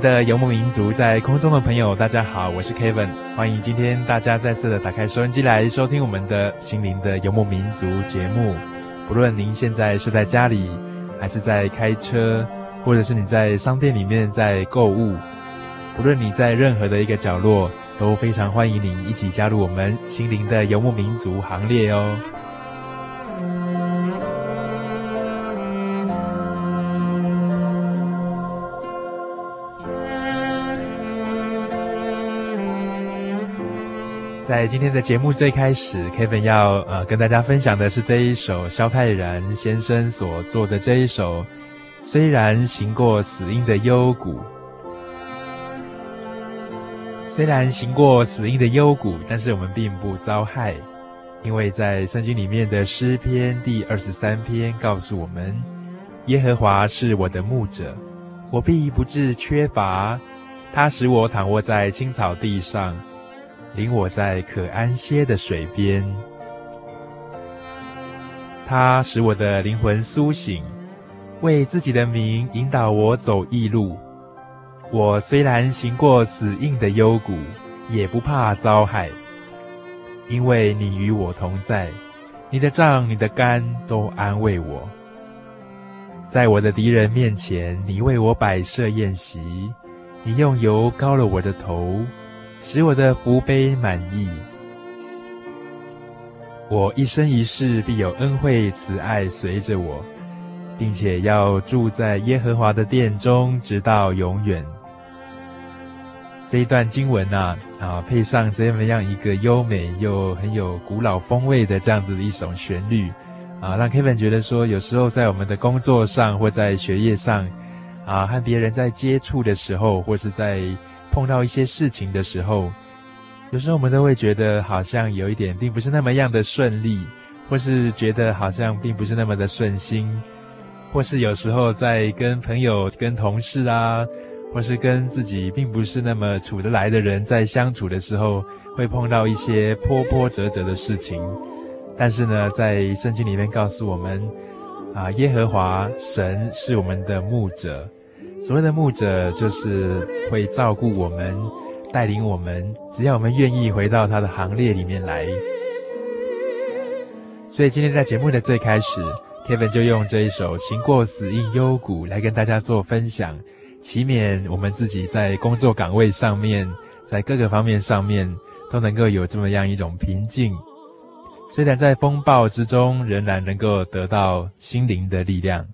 的游牧民族，在空中的朋友，大家好，我是 Kevin，欢迎今天大家再次的打开收音机来收听我们的心灵的游牧民族节目。不论您现在是在家里，还是在开车，或者是你在商店里面在购物，不论你在任何的一个角落，都非常欢迎您一起加入我们心灵的游牧民族行列哦。在今天的节目最开始，Kevin 要呃跟大家分享的是这一首萧泰然先生所做的这一首《虽然行过死荫的幽谷》。虽然行过死荫的幽谷，但是我们并不遭害，因为在圣经里面的诗篇第二十三篇告诉我们：耶和华是我的牧者，我必不致缺乏。他使我躺卧在青草地上。领我在可安歇的水边，他使我的灵魂苏醒，为自己的名引导我走义路。我虽然行过死荫的幽谷，也不怕遭害，因为你与我同在，你的杖、你的竿都安慰我。在我的敌人面前，你为我摆设宴席，你用油膏了我的头。使我的福杯满溢，我一生一世必有恩惠慈爱随着我，并且要住在耶和华的殿中，直到永远。这一段经文啊，啊，配上这么样一个优美又很有古老风味的这样子的一首旋律，啊，让 Kevin 觉得说，有时候在我们的工作上或在学业上，啊，和别人在接触的时候，或是在碰到一些事情的时候，有时候我们都会觉得好像有一点并不是那么样的顺利，或是觉得好像并不是那么的顺心，或是有时候在跟朋友、跟同事啊，或是跟自己并不是那么处得来的人在相处的时候，会碰到一些波波折折的事情。但是呢，在圣经里面告诉我们，啊，耶和华神是我们的牧者。所谓的牧者，就是会照顾我们、带领我们，只要我们愿意回到他的行列里面来。所以今天在节目的最开始，Kevin 就用这一首《行过死荫幽谷》来跟大家做分享，祈免我们自己在工作岗位上面，在各个方面上面都能够有这么样一种平静，虽然在风暴之中，仍然能够得到心灵的力量。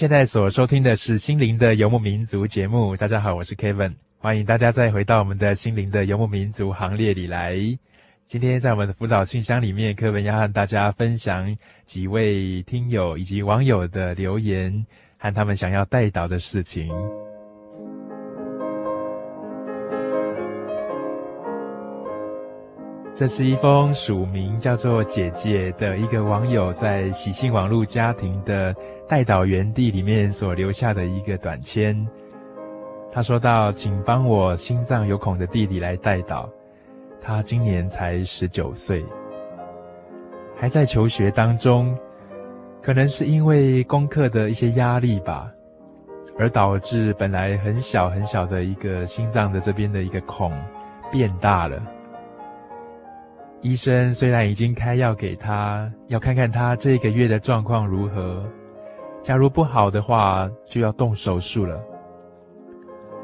现在所收听的是《心灵的游牧民族》节目。大家好，我是 Kevin，欢迎大家再回到我们的心灵的游牧民族行列里来。今天在我们的辅导信箱里面，Kevin 要和大家分享几位听友以及网友的留言和他们想要带导的事情。这是一封署名叫做“姐姐”的一个网友在喜庆网络家庭的代祷园地里面所留下的一个短签。他说道：“请帮我心脏有孔的弟弟来代祷，他今年才十九岁，还在求学当中，可能是因为功课的一些压力吧，而导致本来很小很小的一个心脏的这边的一个孔变大了。”医生虽然已经开药给他，要看看他这个月的状况如何。假如不好的话，就要动手术了。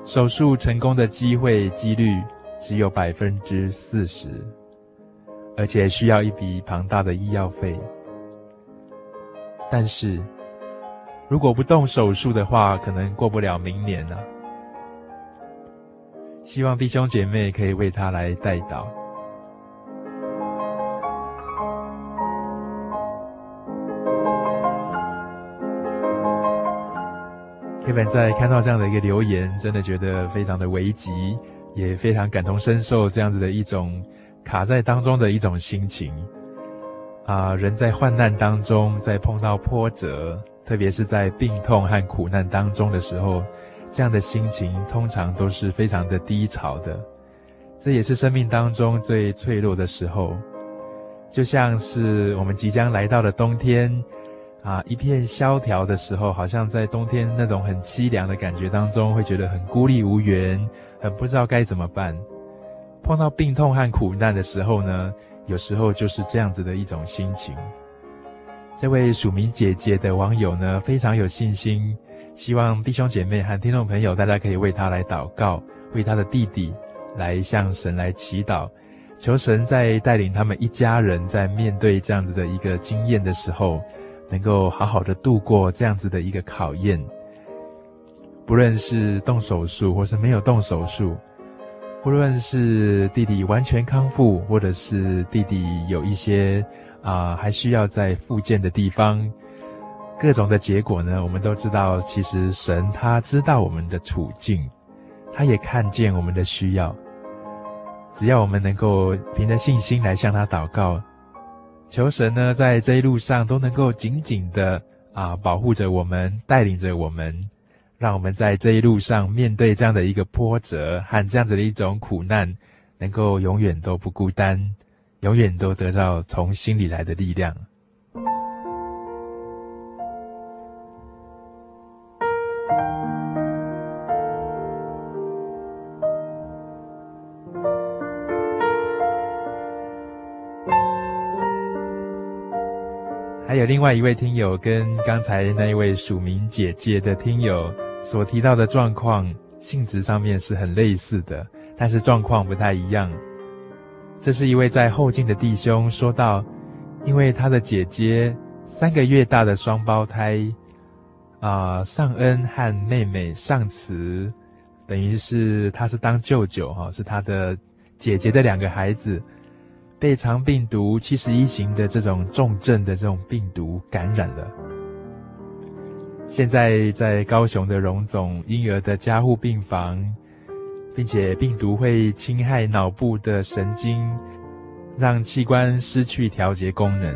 手术成功的机会几率只有百分之四十，而且需要一笔庞大的医药费。但是，如果不动手术的话，可能过不了明年了。希望弟兄姐妹可以为他来代祷。Kevin 在看到这样的一个留言，真的觉得非常的危急，也非常感同身受这样子的一种卡在当中的一种心情。啊，人在患难当中，在碰到波折，特别是在病痛和苦难当中的时候，这样的心情通常都是非常的低潮的。这也是生命当中最脆弱的时候，就像是我们即将来到的冬天。啊，一片萧条的时候，好像在冬天那种很凄凉的感觉当中，会觉得很孤立无援，很不知道该怎么办。碰到病痛和苦难的时候呢，有时候就是这样子的一种心情。这位署名姐姐的网友呢，非常有信心，希望弟兄姐妹和听众朋友，大家可以为他来祷告，为他的弟弟来向神来祈祷，求神在带领他们一家人在面对这样子的一个经验的时候，能够好好的度过这样子的一个考验。不论是动手术，或是没有动手术，不论是弟弟完全康复，或者是弟弟有一些。啊，还需要在复健的地方，各种的结果呢，我们都知道，其实神他知道我们的处境，他也看见我们的需要。只要我们能够凭着信心来向他祷告，求神呢，在这一路上都能够紧紧的啊保护着我们，带领着我们，让我们在这一路上面对这样的一个波折和这样子的一种苦难，能够永远都不孤单。永远都得到从心里来的力量。还有另外一位听友，跟刚才那一位署名姐姐的听友所提到的状况性质上面是很类似的，但是状况不太一样。这是一位在后进的弟兄说道，因为他的姐姐三个月大的双胞胎，啊、呃，尚恩和妹妹尚慈，等于是他是当舅舅哈，是他的姐姐的两个孩子，被肠病毒七十一型的这种重症的这种病毒感染了，现在在高雄的荣总婴儿的加护病房。并且病毒会侵害脑部的神经，让器官失去调节功能。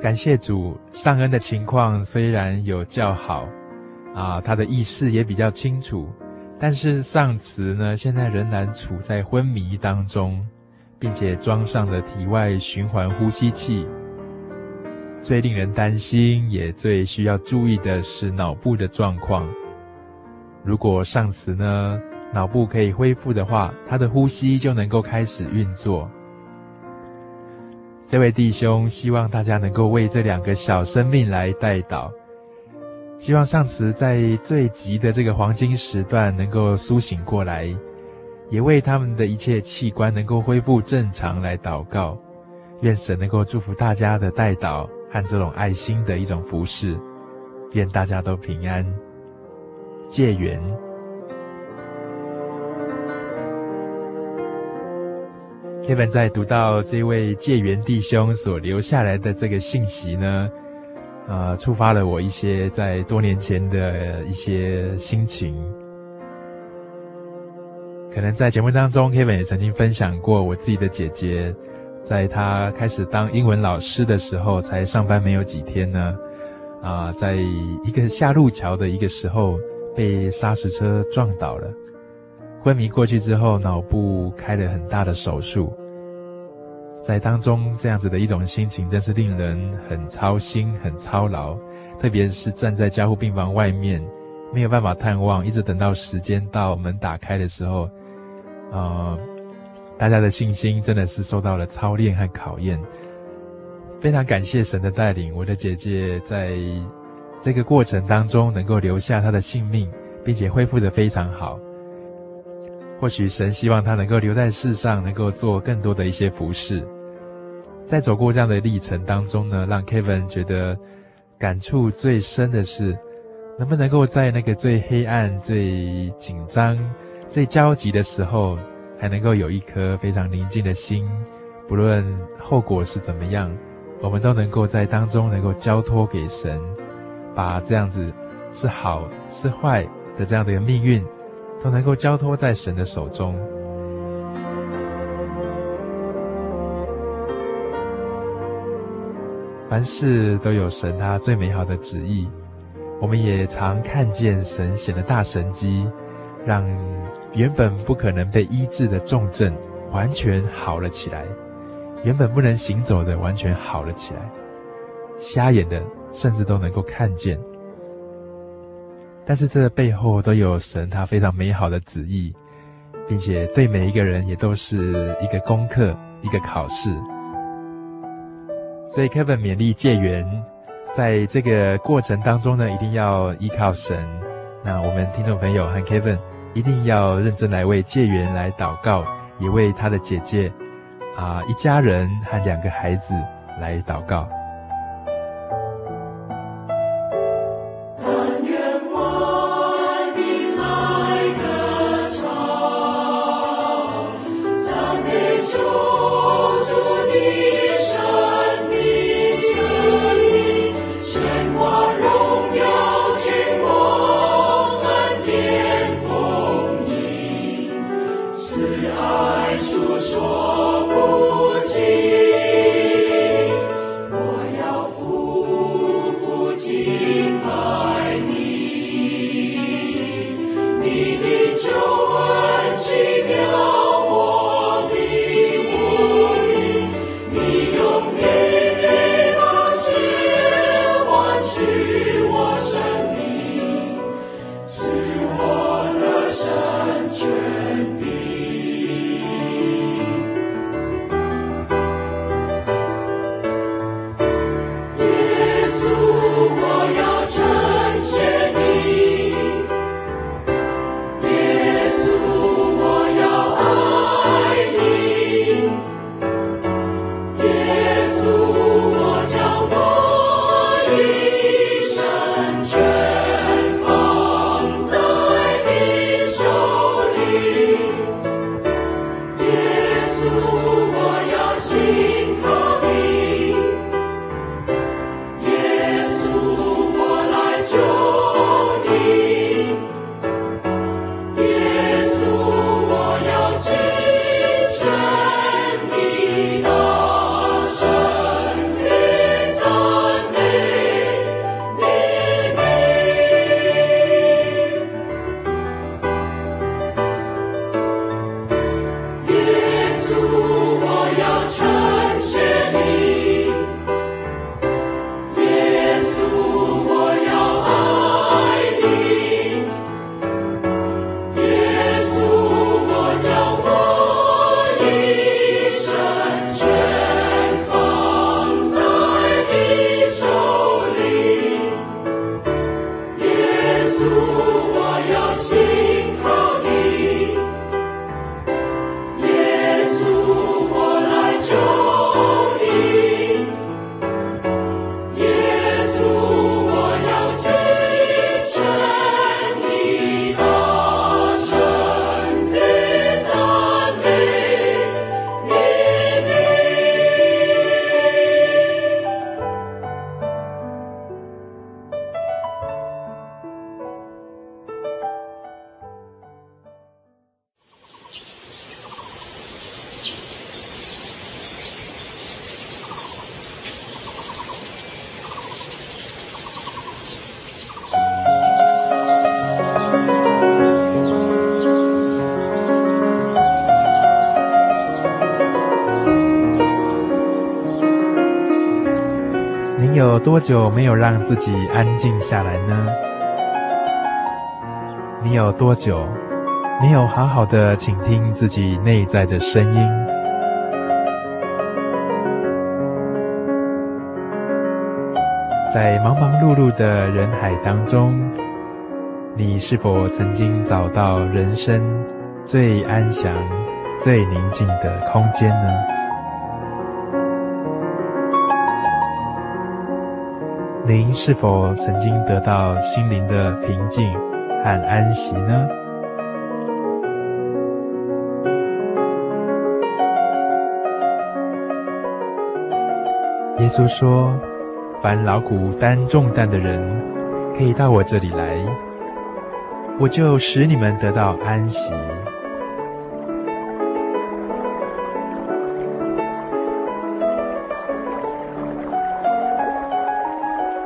感谢主，尚恩的情况虽然有较好，啊，他的意识也比较清楚，但是尚慈呢，现在仍然处在昏迷当中，并且装上了体外循环呼吸器。最令人担心，也最需要注意的是脑部的状况。如果尚慈呢，脑部可以恢复的话，他的呼吸就能够开始运作。这位弟兄希望大家能够为这两个小生命来代祷，希望上慈在最急的这个黄金时段能够苏醒过来，也为他们的一切器官能够恢复正常来祷告。愿神能够祝福大家的代祷和这种爱心的一种服侍，愿大家都平安。借缘。Kevin 在读到这位借缘弟兄所留下来的这个信息呢，呃，触发了我一些在多年前的一些心情。可能在节目当中，Kevin 也曾经分享过我自己的姐姐，在她开始当英文老师的时候，才上班没有几天呢，啊、在一个下路桥的一个时候。被砂石车撞倒了，昏迷过去之后，脑部开了很大的手术。在当中这样子的一种心情，真是令人很操心、很操劳。特别是站在加护病房外面，没有办法探望，一直等到时间到，门打开的时候，呃，大家的信心真的是受到了操练和考验。非常感谢神的带领，我的姐姐在。这个过程当中，能够留下她的性命，并且恢复得非常好。或许神希望他能够留在世上，能够做更多的一些服饰。在走过这样的历程当中呢，让 Kevin 觉得感触最深的是，能不能够在那个最黑暗、最紧张、最焦急的时候，还能够有一颗非常宁静的心，不论后果是怎么样，我们都能够在当中能够交托给神。把这样子是好是坏的这样的一个命运，都能够交托在神的手中。凡事都有神他最美好的旨意，我们也常看见神显的大神迹，让原本不可能被医治的重症完全好了起来，原本不能行走的完全好了起来，瞎眼的。甚至都能够看见，但是这背后都有神他非常美好的旨意，并且对每一个人也都是一个功课，一个考试。所以 Kevin 勉励戒缘，在这个过程当中呢，一定要依靠神。那我们听众朋友和 Kevin 一定要认真来为戒缘来祷告，也为他的姐姐啊一家人和两个孩子来祷告。多久没有让自己安静下来呢？你有多久没有好好的倾听自己内在的声音？在忙忙碌碌的人海当中，你是否曾经找到人生最安详、最宁静的空间呢？您是否曾经得到心灵的平静和安息呢？耶稣说：“凡劳苦担重担的人，可以到我这里来，我就使你们得到安息。”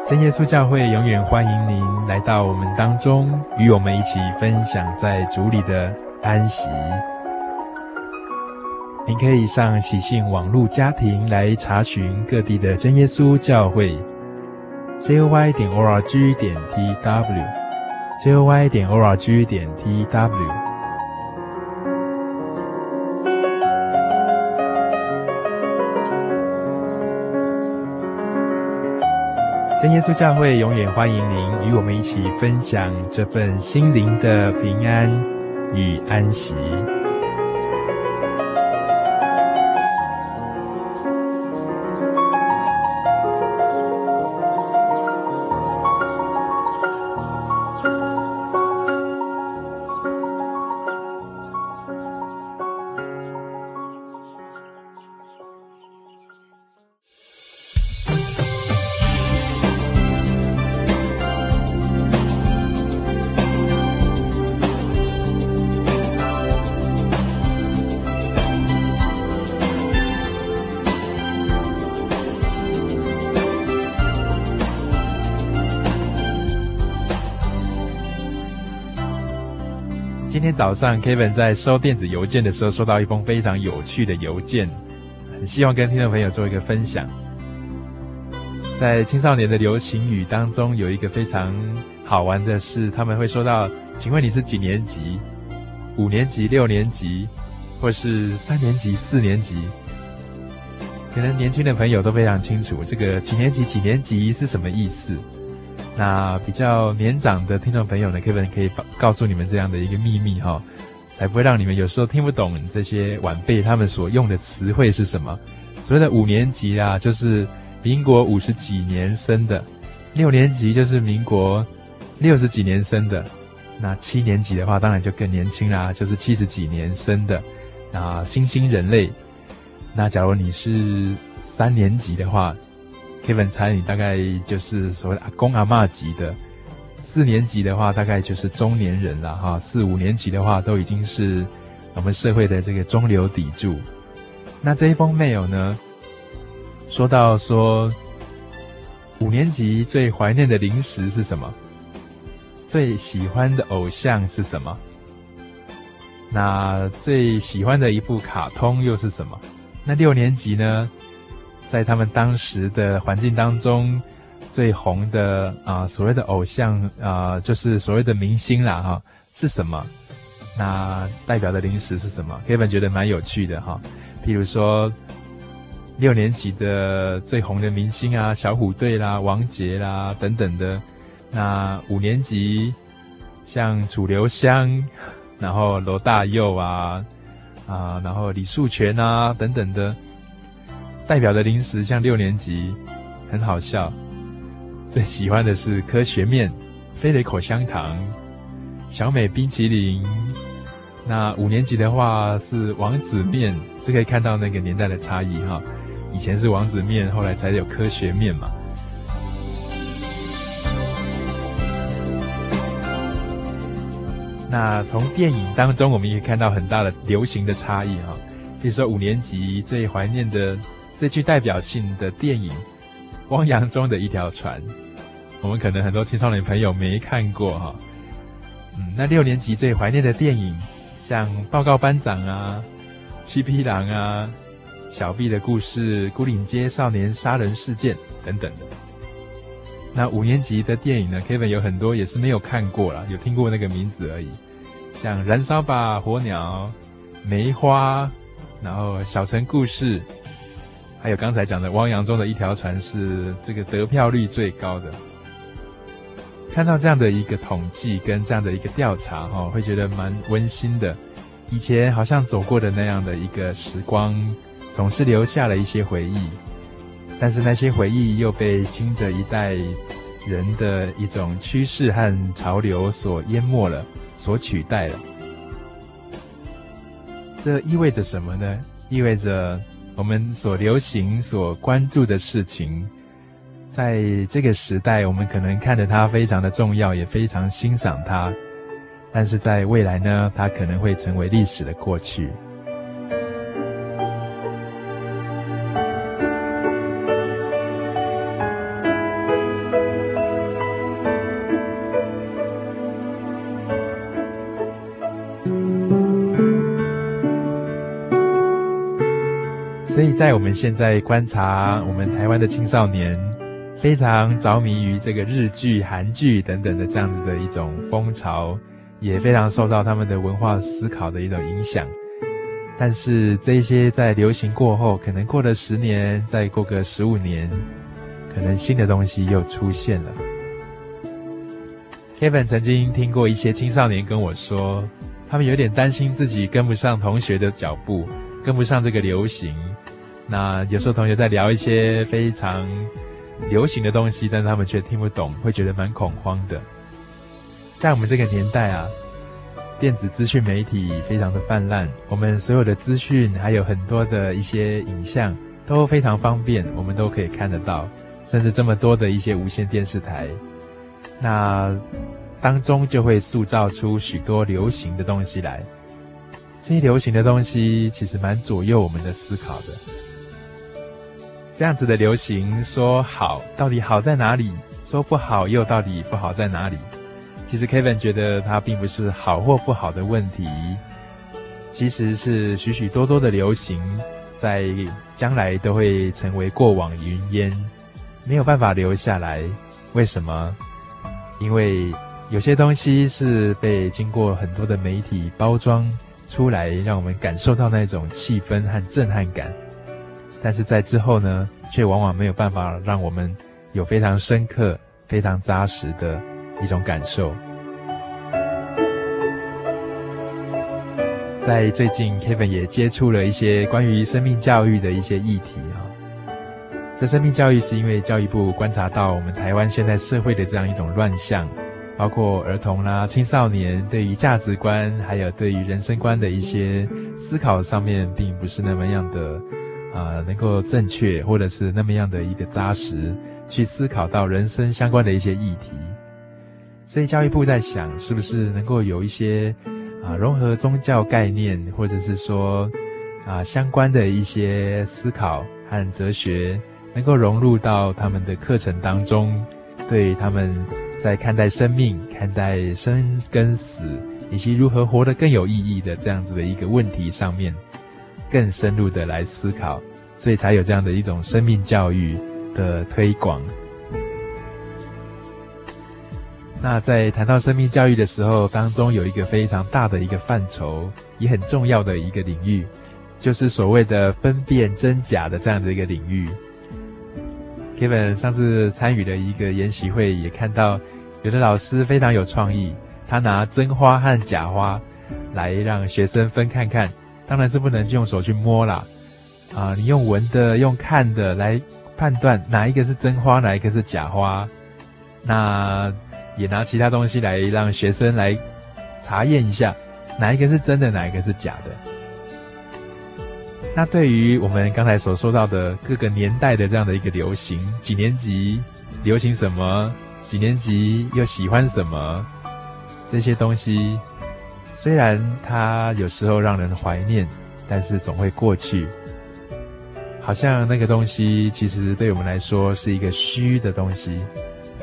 真耶稣教会永远欢迎您来到我们当中，与我们一起分享在主里的安息。您可以上喜信网络家庭来查询各地的真耶稣教会，joy 点 org 点 tw，joy 点 org 点 tw。真耶稣教会永远欢迎您与我们一起分享这份心灵的平安与安息。今天早上，Kevin 在收电子邮件的时候，收到一封非常有趣的邮件，很希望跟听众朋友做一个分享。在青少年的流行语当中，有一个非常好玩的是，他们会说到：“请问你是几年级？五年级、六年级，或是三年级、四年级？”可能年轻的朋友都非常清楚，这个几年级、几年级是什么意思。那比较年长的听众朋友呢，可不可以告诉你们这样的一个秘密哈，才不会让你们有时候听不懂这些晚辈他们所用的词汇是什么？所谓的五年级啊，就是民国五十几年生的；六年级就是民国六十几年生的；那七年级的话，当然就更年轻啦，就是七十几年生的啊，新兴人类。那假如你是三年级的话，Kevin 猜你大概就是所谓的阿公阿嬷级的，四年级的话大概就是中年人了哈，四五年级的话都已经是我们社会的这个中流砥柱。那这一封 mail 呢，说到说五年级最怀念的零食是什么？最喜欢的偶像是什么？那最喜欢的一部卡通又是什么？那六年级呢？在他们当时的环境当中，最红的啊、所谓的偶像啊、就是所谓的明星啦，哈，是什么？那代表的零食是什么？Kevin 觉得蛮有趣的哈。譬如说，六年级的最红的明星啊，小虎队啦、王杰啦等等的。那五年级像楚留香，然后罗大佑啊，啊，然后李树全啊等等的。代表的零食像六年级，很好笑。最喜欢的是科学面、飞雷口香糖、小美冰淇淋。那五年级的话是王子面，这可以看到那个年代的差异哈。以前是王子面，后来才有科学面嘛。那从电影当中，我们也可以看到很大的流行的差异哈。比如说五年级最怀念的。最具代表性的电影《汪洋中的一条船》，我们可能很多青少年朋友没看过哈。嗯，那六年级最怀念的电影，像《报告班长》啊，《七匹狼》啊，《小 B 的故事》、《孤岭街少年杀人事件》等等的。那五年级的电影呢，Kevin 有很多也是没有看过啦，有听过那个名字而已，像《燃烧吧火鸟》、《梅花》，然后《小城故事》。还有刚才讲的《汪洋中的一条船》是这个得票率最高的。看到这样的一个统计跟这样的一个调查，哈，会觉得蛮温馨的。以前好像走过的那样的一个时光，总是留下了一些回忆。但是那些回忆又被新的一代人的一种趋势和潮流所淹没了，所取代了。这意味着什么呢？意味着。我们所流行、所关注的事情，在这个时代，我们可能看着它非常的重要，也非常欣赏它，但是在未来呢，它可能会成为历史的过去。在我们现在观察，我们台湾的青少年非常着迷于这个日剧、韩剧等等的这样子的一种风潮，也非常受到他们的文化思考的一种影响。但是这些在流行过后，可能过了十年，再过个十五年，可能新的东西又出现了。Kevin 曾经听过一些青少年跟我说，他们有点担心自己跟不上同学的脚步，跟不上这个流行。那有时候同学在聊一些非常流行的东西，但是他们却听不懂，会觉得蛮恐慌的。在我们这个年代啊，电子资讯媒体非常的泛滥，我们所有的资讯还有很多的一些影像都非常方便，我们都可以看得到，甚至这么多的一些无线电视台，那当中就会塑造出许多流行的东西来。这些流行的东西其实蛮左右我们的思考的。这样子的流行说好，到底好在哪里？说不好，又到底不好在哪里？其实 Kevin 觉得它并不是好或不好的问题，其实是许许多多的流行，在将来都会成为过往云烟，没有办法留下来。为什么？因为有些东西是被经过很多的媒体包装出来，让我们感受到那种气氛和震撼感，但是在之后呢，却往往没有办法让我们有非常深刻、非常扎实的。一种感受，在最近，Kevin 也接触了一些关于生命教育的一些议题啊。这生命教育是因为教育部观察到我们台湾现在社会的这样一种乱象，包括儿童啦、青少年对于价值观还有对于人生观的一些思考上面，并不是那么样的啊、呃，能够正确或者是那么样的一个扎实，去思考到人生相关的一些议题。所以教育部在想，是不是能够有一些啊融合宗教概念，或者是说啊相关的一些思考和哲学，能够融入到他们的课程当中，对他们在看待生命、看待生跟死，以及如何活得更有意义的这样子的一个问题上面，更深入的来思考，所以才有这样的一种生命教育的推广。那在谈到生命教育的时候，当中有一个非常大的一个范畴，也很重要的一个领域，就是所谓的分辨真假的这样的一个领域。Kevin 上次参与了一个研习会，也看到有的老师非常有创意，他拿真花和假花来让学生分看看，当然是不能用手去摸啦，啊，你用闻的、用看的来判断哪一个是真花，哪一个是假花，那。也拿其他东西来让学生来查验一下，哪一个是真的，哪一个是假的。那对于我们刚才所说到的各个年代的这样的一个流行，几年级流行什么，几年级又喜欢什么，这些东西，虽然它有时候让人怀念，但是总会过去。好像那个东西其实对我们来说是一个虚的东西。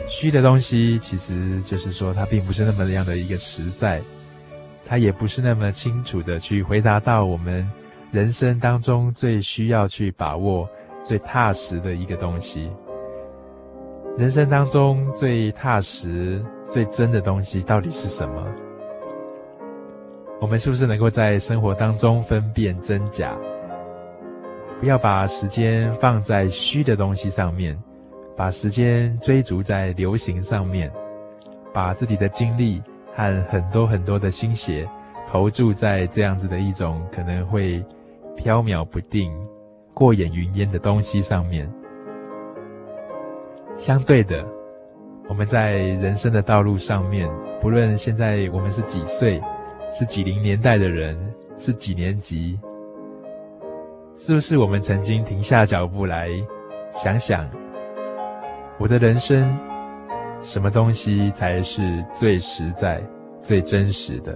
虚的东西，其实就是说，它并不是那么样的一个实在，它也不是那么清楚的去回答到我们人生当中最需要去把握、最踏实的一个东西。人生当中最踏实、最真的东西到底是什么？我们是不是能够在生活当中分辨真假？不要把时间放在虚的东西上面。把时间追逐在流行上面，把自己的精力和很多很多的心血投注在这样子的一种可能会飘渺不定、过眼云烟的东西上面。相对的，我们在人生的道路上面，不论现在我们是几岁，是几零年代的人，是几年级，是不是我们曾经停下脚步来想想？我的人生，什么东西才是最实在、最真实的？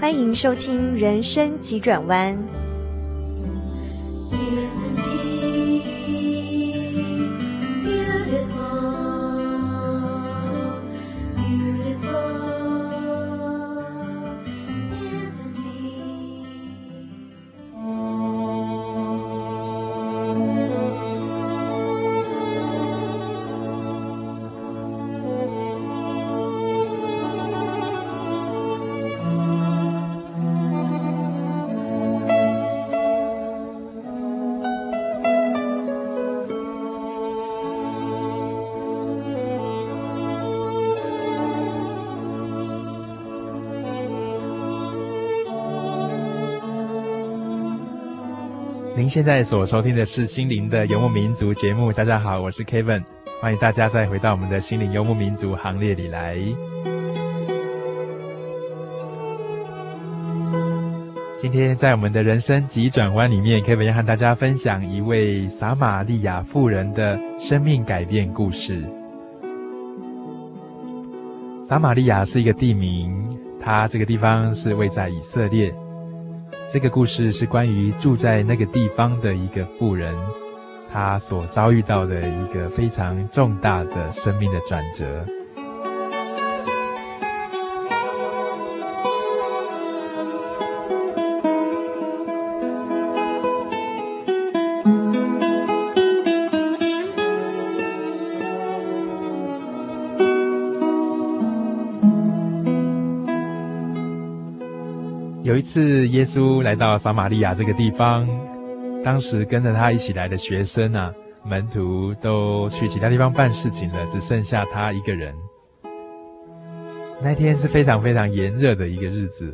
欢迎收听《人生急转弯》。现在所收听的是《心灵的游牧民族》节目。大家好，我是 Kevin，欢迎大家再回到我们的心灵游牧民族行列里来。今天在我们的人生急转弯里面，Kevin 要和大家分享一位撒玛利亚妇人的生命改变故事。撒玛利亚是一个地名，它这个地方是位在以色列。这个故事是关于住在那个地方的一个富人，他所遭遇到的一个非常重大的生命的转折。一次，耶稣来到撒玛利亚这个地方，当时跟着他一起来的学生啊，门徒都去其他地方办事情了，只剩下他一个人。那天是非常非常炎热的一个日子，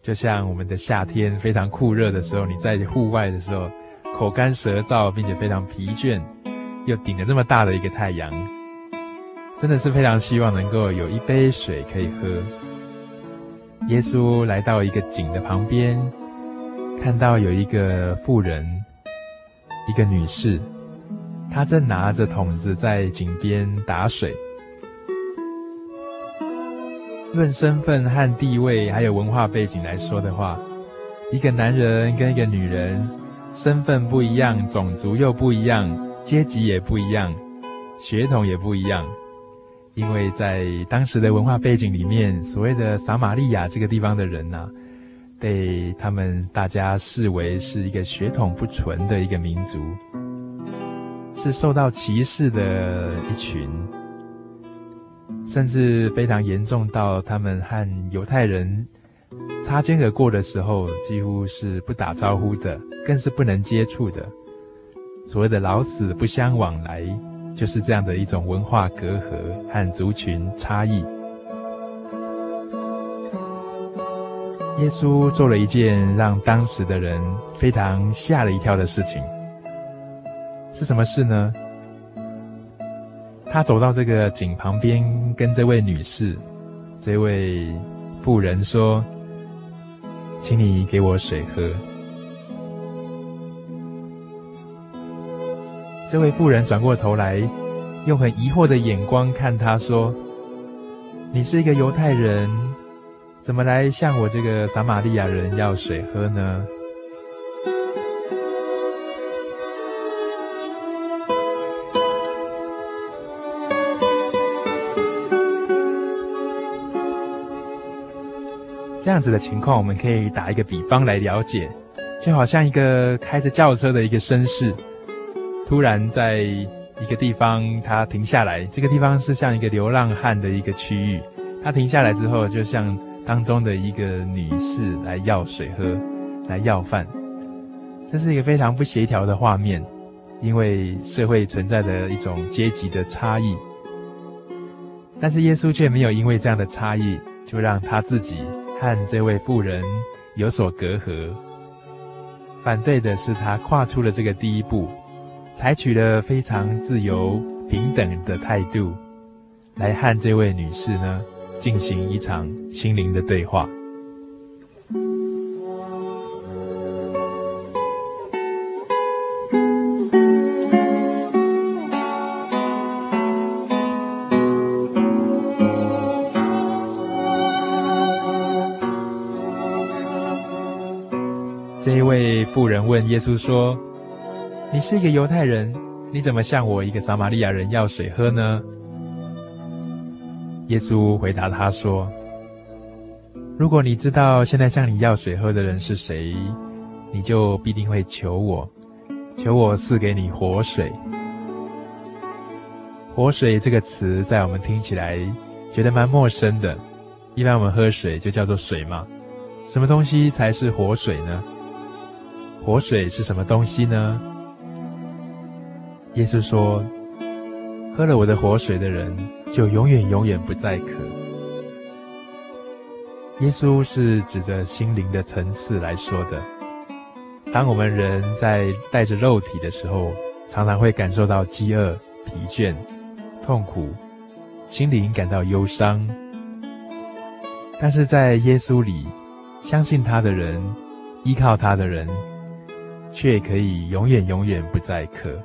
就像我们的夏天非常酷热的时候，你在户外的时候口干舌燥，并且非常疲倦，又顶着这么大的一个太阳，真的是非常希望能够有一杯水可以喝。耶稣来到一个井的旁边，看到有一个妇人，一个女士，她正拿着桶子在井边打水。论身份和地位，还有文化背景来说的话，一个男人跟一个女人，身份不一样，种族又不一样，阶级也不一样，血统也不一样。因为在当时的文化背景里面，所谓的撒玛利亚这个地方的人呢、啊，被他们大家视为是一个血统不纯的一个民族，是受到歧视的一群，甚至非常严重到他们和犹太人擦肩而过的时候，几乎是不打招呼的，更是不能接触的，所谓的老死不相往来。就是这样的一种文化隔阂和族群差异。耶稣做了一件让当时的人非常吓了一跳的事情，是什么事呢？他走到这个井旁边，跟这位女士、这位妇人说：“请你给我水喝。”这位妇人转过头来，用很疑惑的眼光看他，说：“你是一个犹太人。”怎么来向我这个撒玛利亚人要水喝呢？这样子的情况，我们可以打一个比方来了解，就好像一个开着轿车的一个绅士，突然在一个地方他停下来，这个地方是像一个流浪汉的一个区域，他停下来之后，就像。当中的一个女士来要水喝，来要饭，这是一个非常不协调的画面，因为社会存在的一种阶级的差异。但是耶稣却没有因为这样的差异，就让他自己和这位妇人有所隔阂。反对的是他跨出了这个第一步，采取了非常自由平等的态度，来和这位女士呢，进行一场心灵的对话。这一位妇人问耶稣说：“你是一个犹太人，你怎么向我一个撒玛利亚人要水喝呢？”耶稣回答他说：“如果你知道现在向你要水喝的人是谁，你就必定会求我，求我赐给你活水。活水这个词在我们听起来觉得蛮陌生的，一般我们喝水就叫做水嘛。什么东西才是活水呢？活水是什么东西呢？耶稣说。”喝了我的活水的人，就永远永远不再渴。耶稣是指着心灵的层次来说的。当我们人在带着肉体的时候，常常会感受到饥饿、疲倦、痛苦，心灵感到忧伤。但是在耶稣里，相信他的人，依靠他的人，却可以永远永远不再渴。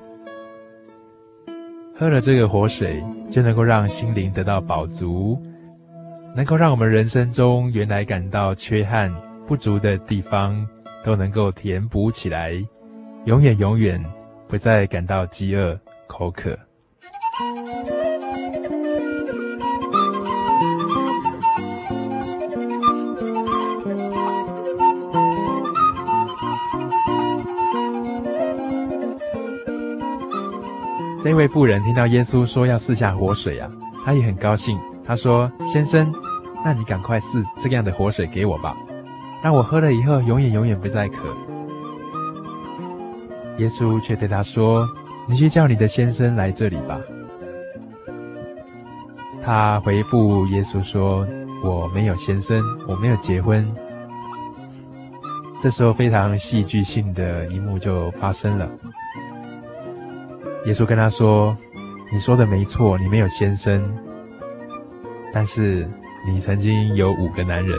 喝了这个活水，就能够让心灵得到饱足，能够让我们人生中原来感到缺憾不足的地方，都能够填补起来，永远永远不再感到饥饿口渴。这位妇人听到耶稣说要赐下活水啊，她也很高兴。她说：“先生，那你赶快赐这样的活水给我吧，让我喝了以后永远永远不再渴。”耶稣却对她说：“你去叫你的先生来这里吧。”她回复耶稣说：“我没有先生，我没有结婚。”这时候非常戏剧性的一幕就发生了。耶稣跟他说：“你说的没错，你没有先生，但是你曾经有五个男人。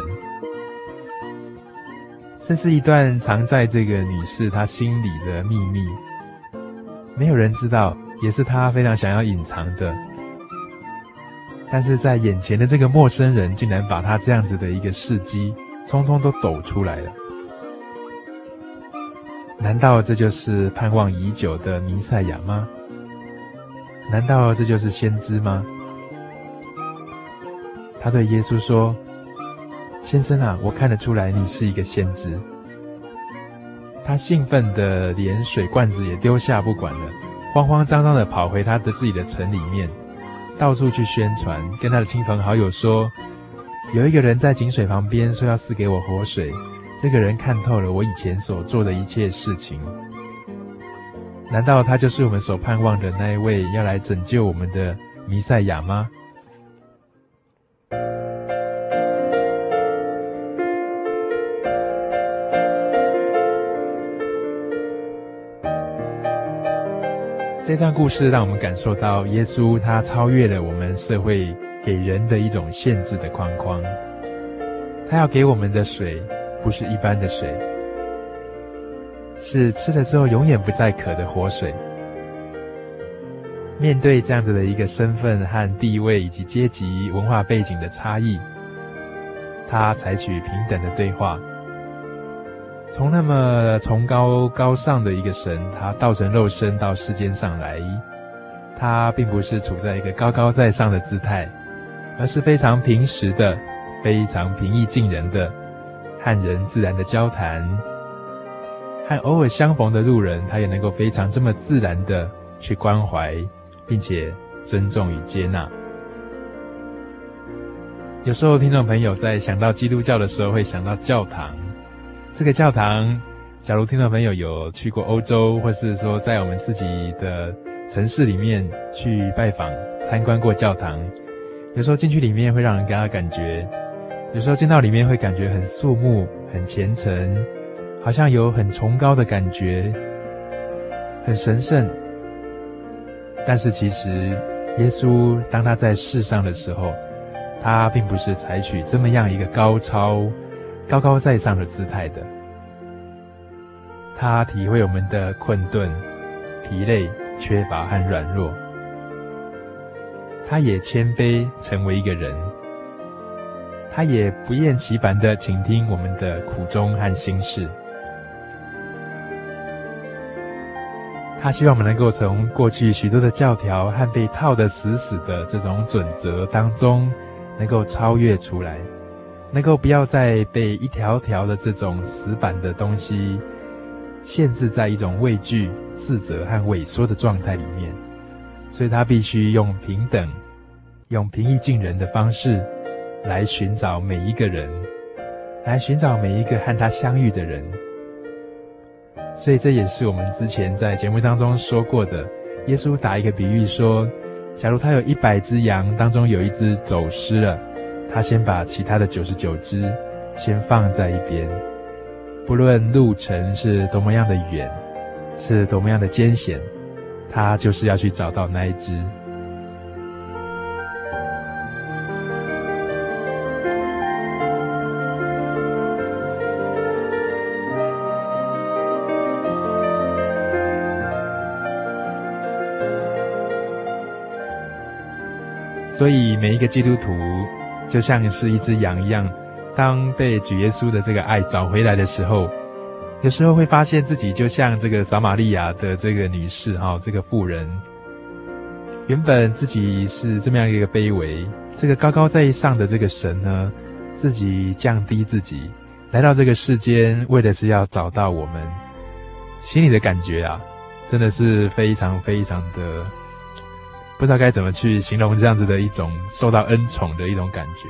这是一段藏在这个女士她心里的秘密，没有人知道，也是她非常想要隐藏的。但是在眼前的这个陌生人，竟然把她这样子的一个事迹，通通都抖出来了。”难道这就是盼望已久的弥赛亚吗？难道这就是先知吗？他对耶稣说：“先生啊，我看得出来你是一个先知。”他兴奋的连水罐子也丢下不管了，慌慌张张的跑回他的自己的城里面，到处去宣传，跟他的亲朋好友说：“有一个人在井水旁边说要赐给我活水。”这个人看透了我以前所做的一切事情。难道他就是我们所盼望的那一位要来拯救我们的弥赛亚吗？这段故事让我们感受到，耶稣他超越了我们社会给人的一种限制的框框。他要给我们的水，不是一般的水，是吃了之后永远不再渴的活水。面对这样子的一个身份和地位以及阶级文化背景的差异，他采取平等的对话。从那么崇高高尚的一个神，他道成肉身到世间上来，他并不是处在一个高高在上的姿态，而是非常平实的、非常平易近人的，和人自然的交谈，和偶尔相逢的路人，他也能够非常这么自然的去关怀，并且尊重与接纳。有时候听众朋友在想到基督教的时候，会想到教堂。这个教堂，假如听众朋友有去过欧洲，或是说在我们自己的城市里面去拜访、参观过教堂，有时候进去里面会让人给他感觉，有时候进到里面会感觉很肃穆、很虔诚，好像有很崇高的感觉，很神圣。但是其实，耶稣当他在世上的时候，他并不是采取这么样一个高超。高高在上的姿态的，他体会我们的困顿、疲累、缺乏和软弱。他也谦卑，成为一个人。他也不厌其烦地倾听我们的苦衷和心事。他希望我们能够从过去许多的教条和被套得死死的这种准则当中，能够超越出来。能够不要再被一条条的这种死板的东西限制在一种畏惧、自责和萎缩的状态里面，所以他必须用平等、用平易近人的方式来寻找每一个人，来寻找每一个和他相遇的人。所以这也是我们之前在节目当中说过的。耶稣打一个比喻说，假如他有一百只羊，当中有一只走失了。他先把其他的九十九只先放在一边，不论路程是多么样的远，是多么样的艰险，他就是要去找到那一只。所以每一个基督徒。就像是一只羊一样，当被主耶稣的这个爱找回来的时候，有时候会发现自己就像这个撒玛利亚的这个女士哈，这个妇人，原本自己是这么样一个卑微，这个高高在上的这个神呢，自己降低自己，来到这个世间，为的是要找到我们。心里的感觉啊，真的是非常非常的。不知道该怎么去形容这样子的一种受到恩宠的一种感觉。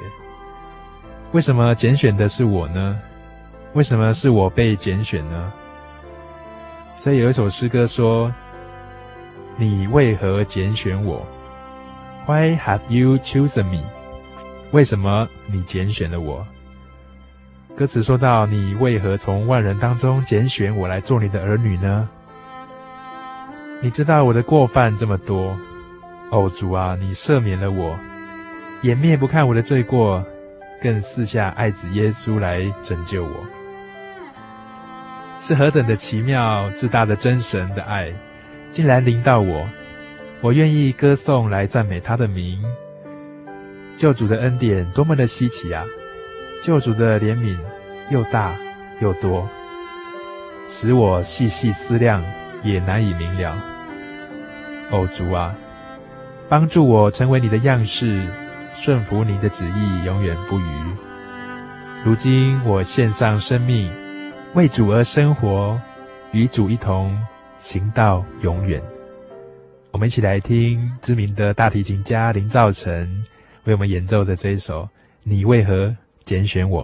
为什么拣选的是我呢？为什么是我被拣选呢？所以有一首诗歌说：“你为何拣选我？Why have you chosen me？为什么你拣选了我？”歌词说到：“你为何从万人当中拣选我来做你的儿女呢？你知道我的过犯这么多。”哦，主啊，你赦免了我，掩面不看我的罪过，更赐下爱子耶稣来拯救我，是何等的奇妙、至大的真神的爱，竟然临到我，我愿意歌颂来赞美他的名。救主的恩典多么的稀奇啊！救主的怜悯又大又多，使我细细思量也难以明了。哦，主啊！帮助我成为你的样式，顺服你的旨意，永远不渝。如今我献上生命，为主而生活，与主一同行到永远。我们一起来听知名的大提琴家林兆成为我们演奏的这一首《你为何拣选我》。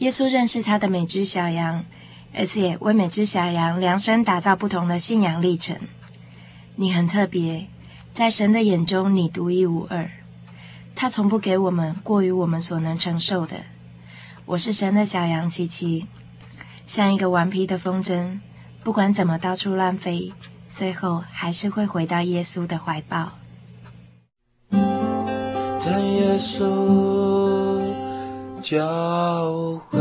耶稣认识他的每只小羊，而且为每只小羊量身打造不同的信仰历程。你很特别，在神的眼中你独一无二。他从不给我们过于我们所能承受的。我是神的小羊琪琪，像一个顽皮的风筝，不管怎么到处乱飞，最后还是会回到耶稣的怀抱。在耶稣教会。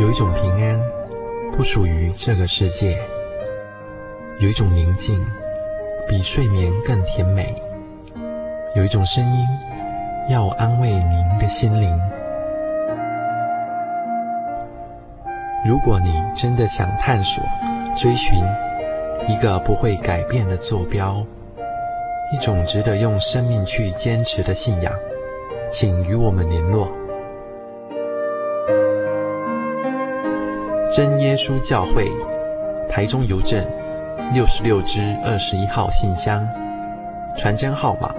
有一种平安，不属于这个世界；有一种宁静，比睡眠更甜美；有一种声音，要安慰您的心灵。如果你真的想探索、追寻一个不会改变的坐标，一种值得用生命去坚持的信仰，请与我们联络。真耶稣教会，台中邮政六十六支二十一号信箱，传真号码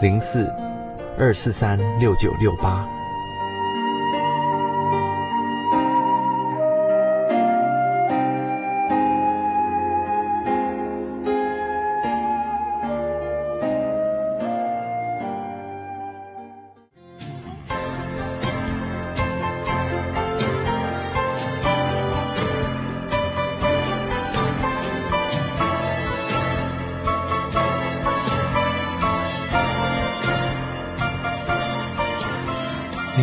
零四二四三六九六八。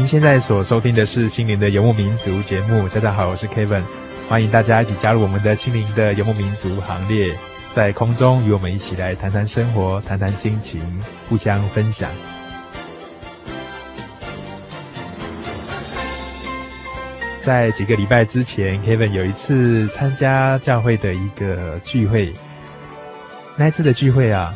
您现在所收听的是《心灵的游牧民族》节目。大家好，我是 Kevin，欢迎大家一起加入我们的心灵的游牧民族行列，在空中与我们一起来谈谈生活，谈谈心情，互相分享。在几个礼拜之前，Kevin 有一次参加教会的一个聚会，那一次的聚会啊，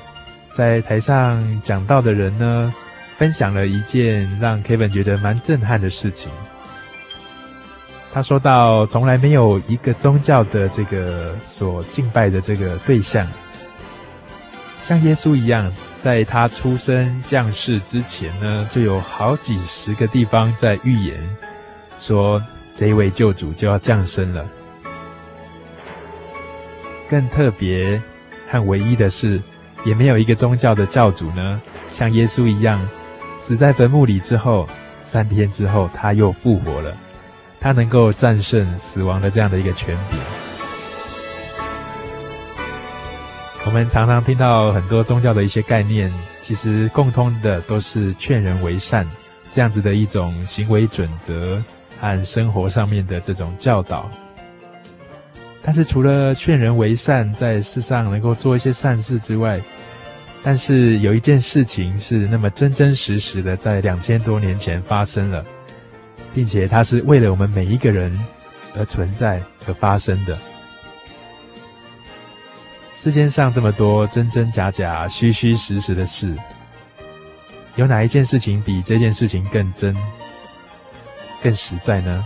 在台上讲道的人呢，分享了一件让 Kevin 觉得蛮震撼的事情。他说到，从来没有一个宗教的这个所敬拜的这个对象，像耶稣一样，在他出生降世之前呢，就有好几十个地方在预言，说这位救主就要降生了。更特别和唯一的是，也没有一个宗教的教主呢，像耶稣一样。死在坟墓里之后，三天之后他又复活了。他能够战胜死亡的这样的一个权柄。我们常常听到很多宗教的一些概念，其实共通的都是劝人为善这样子的一种行为准则和生活上面的这种教导。但是除了劝人为善，在世上能够做一些善事之外，但是有一件事情是那么真真实实的，在两千多年前发生了，并且它是为了我们每一个人而存在而发生的。世间上这么多真真假假、虚虚实实的事，有哪一件事情比这件事情更真、更实在呢？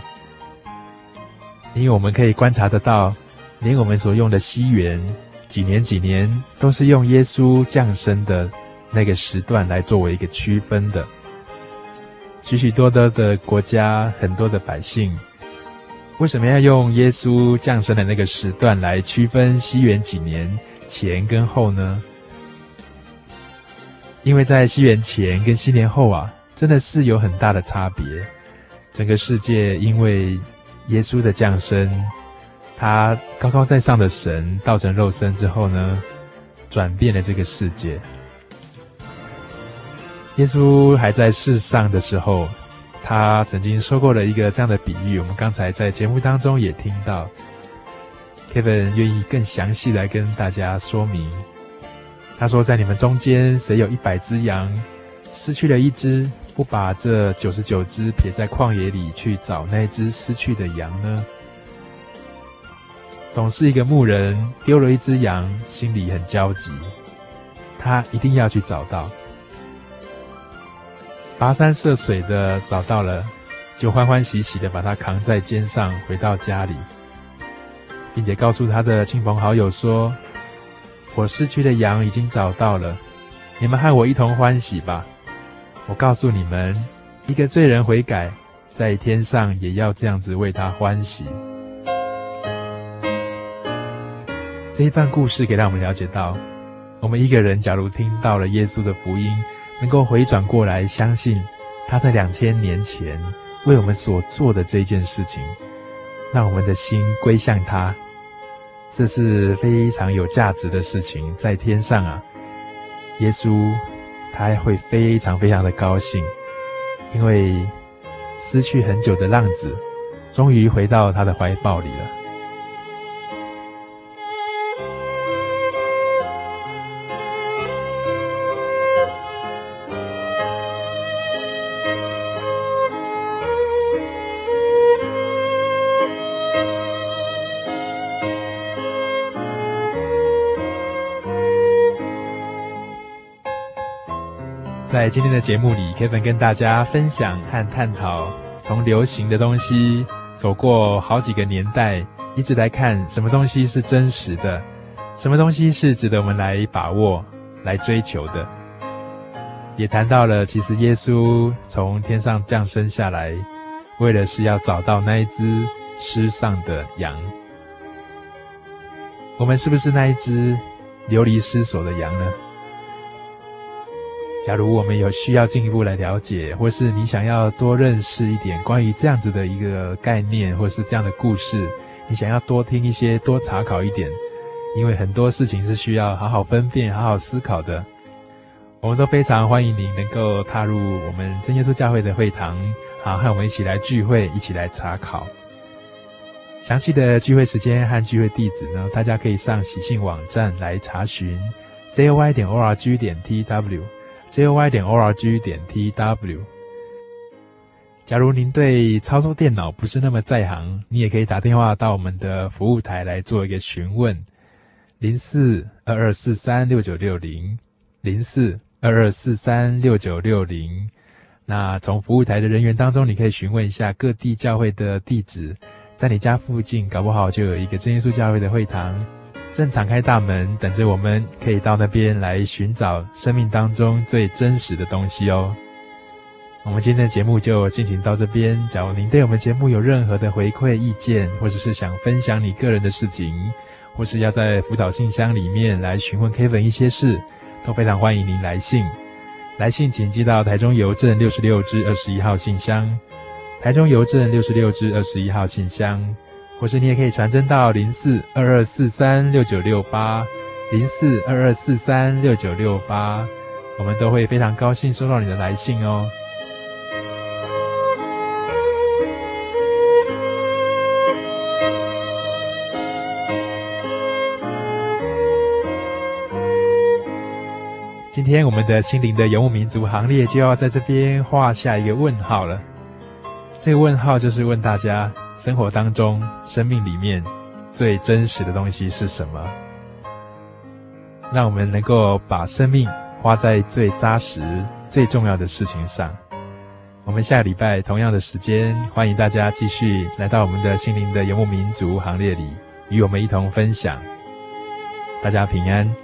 因为我们可以观察得到，连我们所用的西元。几年几年都是用耶稣降生的那个时段来作为一个区分的。许许多多的国家，很多的百姓，为什么要用耶稣降生的那个时段来区分西元几年前跟后呢？因为在西元前跟西元后啊，真的是有很大的差别。整个世界因为耶稣的降生。他高高在上的神道成肉身之后呢，转变了这个世界。耶稣还在世上的时候，他曾经说过了一个这样的比喻，我们刚才在节目当中也听到。Kevin 愿意更详细来跟大家说明。他说，在你们中间，谁有一百只羊，失去了一只，不把这九十九只撇在旷野里去找那只失去的羊呢？总是一个牧人丢了一只羊，心里很焦急。他一定要去找到，跋山涉水的找到了，就欢欢喜喜的把它扛在肩上回到家里，并且告诉他的亲朋好友说：“我失去的羊已经找到了，你们和我一同欢喜吧。我告诉你们，一个罪人悔改，在天上也要这样子为他欢喜。”这一段故事可以让我们了解到，我们一个人假如听到了耶稣的福音，能够回转过来，相信他在两千年前为我们所做的这件事情，让我们的心归向他，这是非常有价值的事情。在天上啊，耶稣他会非常非常的高兴，因为失去很久的浪子，终于回到他的怀抱里了。今天的节目里，Kevin 跟大家分享和探讨，从流行的东西走过好几个年代，一直来看什么东西是真实的，什么东西是值得我们来把握、来追求的。也谈到了，其实耶稣从天上降生下来，为了是要找到那一只失丧的羊。我们是不是那一只流离失所的羊呢？假如我们有需要进一步来了解，或是你想要多认识一点关于这样子的一个概念，或是这样的故事，你想要多听一些、多查考一点，因为很多事情是需要好好分辨、好好思考的。我们都非常欢迎您能够踏入我们真耶稣教会的会堂，好和我们一起来聚会，一起来查考。详细的聚会时间和聚会地址呢，大家可以上喜信网站来查询，joy 点 org 点 joy 点 org 点 tw。假如您对操作电脑不是那么在行，你也可以打电话到我们的服务台来做一个询问，零四二二四三六九六零，零四二二四三六九六零。那从服务台的人员当中，你可以询问一下各地教会的地址，在你家附近，搞不好就有一个真耶稣教会的会堂。正敞开大门，等着我们可以到那边来寻找生命当中最真实的东西哦。我们今天的节目就进行到这边。假如您对我们节目有任何的回馈意见，或者是想分享你个人的事情，或是要在辅导信箱里面来询问 Kevin 一些事，都非常欢迎您来信。来信请寄到台中邮政六十六支二十一号信箱，台中邮政六十六支二十一号信箱。或是你也可以传真到零四二二四三六九六八，零四二二四三六九六八，我们都会非常高兴收到你的来信哦。今天我们的心灵的游牧民族行列就要在这边画下一个问号了，这个问号就是问大家。生活当中，生命里面最真实的东西是什么？让我们能够把生命花在最扎实、最重要的事情上。我们下礼拜同样的时间，欢迎大家继续来到我们的心灵的游牧民族行列里，与我们一同分享。大家平安。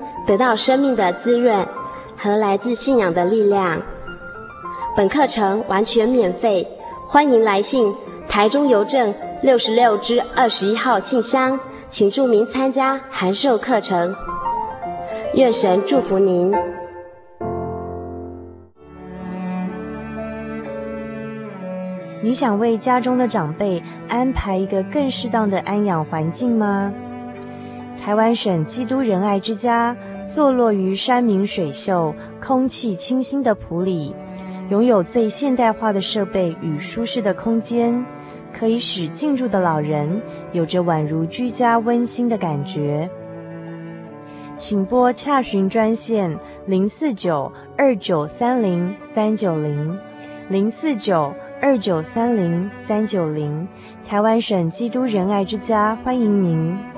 得到生命的滋润和来自信仰的力量。本课程完全免费，欢迎来信台中邮政六十六之二十一号信箱，请注明参加函授课程。愿神祝福您。你想为家中的长辈安排一个更适当的安养环境吗？台湾省基督仁爱之家坐落于山明水秀、空气清新的埔里。拥有最现代化的设备与舒适的空间，可以使进驻的老人有着宛如居家温馨的感觉。请拨洽询专线零四九二九三零三九零零四九二九三零三九零，台湾省基督仁爱之家欢迎您。